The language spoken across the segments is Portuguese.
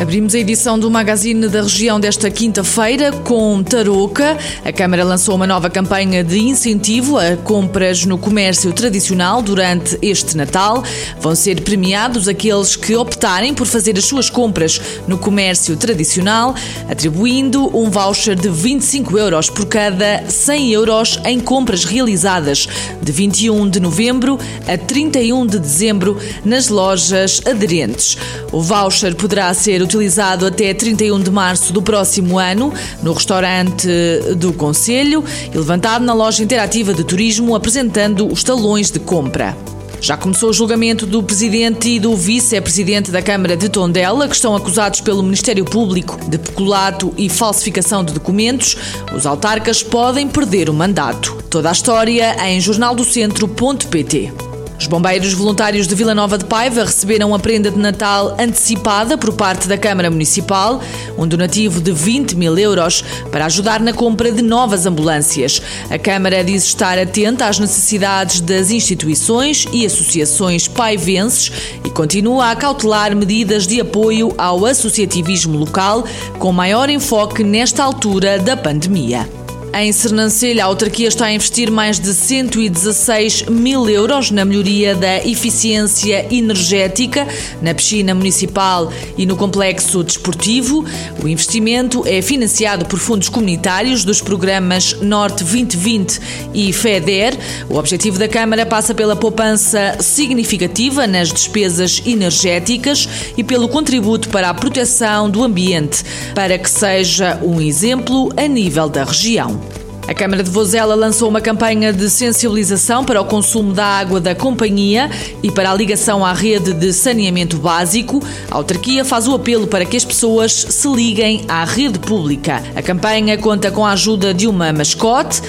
Abrimos a edição do Magazine da região desta quinta-feira com Tarouca. A Câmara lançou uma nova campanha de incentivo a compras no comércio tradicional durante este Natal. Vão ser premiados aqueles que optarem por fazer as suas compras no comércio tradicional, atribuindo um voucher de 25 euros por cada 100 euros em compras realizadas de 21 de novembro a 31 de dezembro nas lojas aderentes. O voucher poderá ser utilizado até 31 de março do próximo ano no restaurante do Conselho e levantado na loja interativa de turismo apresentando os talões de compra. Já começou o julgamento do presidente e do vice-presidente da Câmara de Tondela, que estão acusados pelo Ministério Público de peculato e falsificação de documentos. Os autarcas podem perder o mandato. Toda a história em jornaldocentro.pt. Os bombeiros voluntários de Vila Nova de Paiva receberam a prenda de Natal antecipada por parte da Câmara Municipal, um donativo de 20 mil euros para ajudar na compra de novas ambulâncias. A Câmara diz estar atenta às necessidades das instituições e associações paivenses e continua a cautelar medidas de apoio ao associativismo local, com maior enfoque nesta altura da pandemia. Em Sernancelha, a autarquia está a investir mais de 116 mil euros na melhoria da eficiência energética na piscina municipal e no complexo desportivo. O investimento é financiado por fundos comunitários dos programas Norte 2020 e FEDER. O objetivo da Câmara passa pela poupança significativa nas despesas energéticas e pelo contributo para a proteção do ambiente, para que seja um exemplo a nível da região. A Câmara de Vozela lançou uma campanha de sensibilização para o consumo da água da companhia e para a ligação à rede de saneamento básico. A autarquia faz o apelo para que as pessoas se liguem à rede pública. A campanha conta com a ajuda de uma mascote,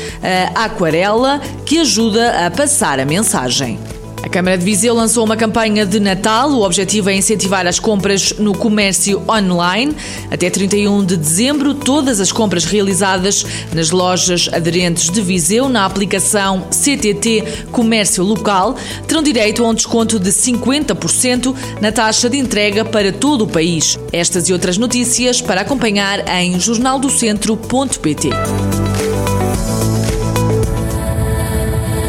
a Aquarela, que ajuda a passar a mensagem. A Câmara de Viseu lançou uma campanha de Natal. O objetivo é incentivar as compras no comércio online. Até 31 de dezembro, todas as compras realizadas nas lojas aderentes de Viseu na aplicação CTT Comércio Local terão direito a um desconto de 50% na taxa de entrega para todo o país. Estas e outras notícias para acompanhar em jornaldocentro.pt.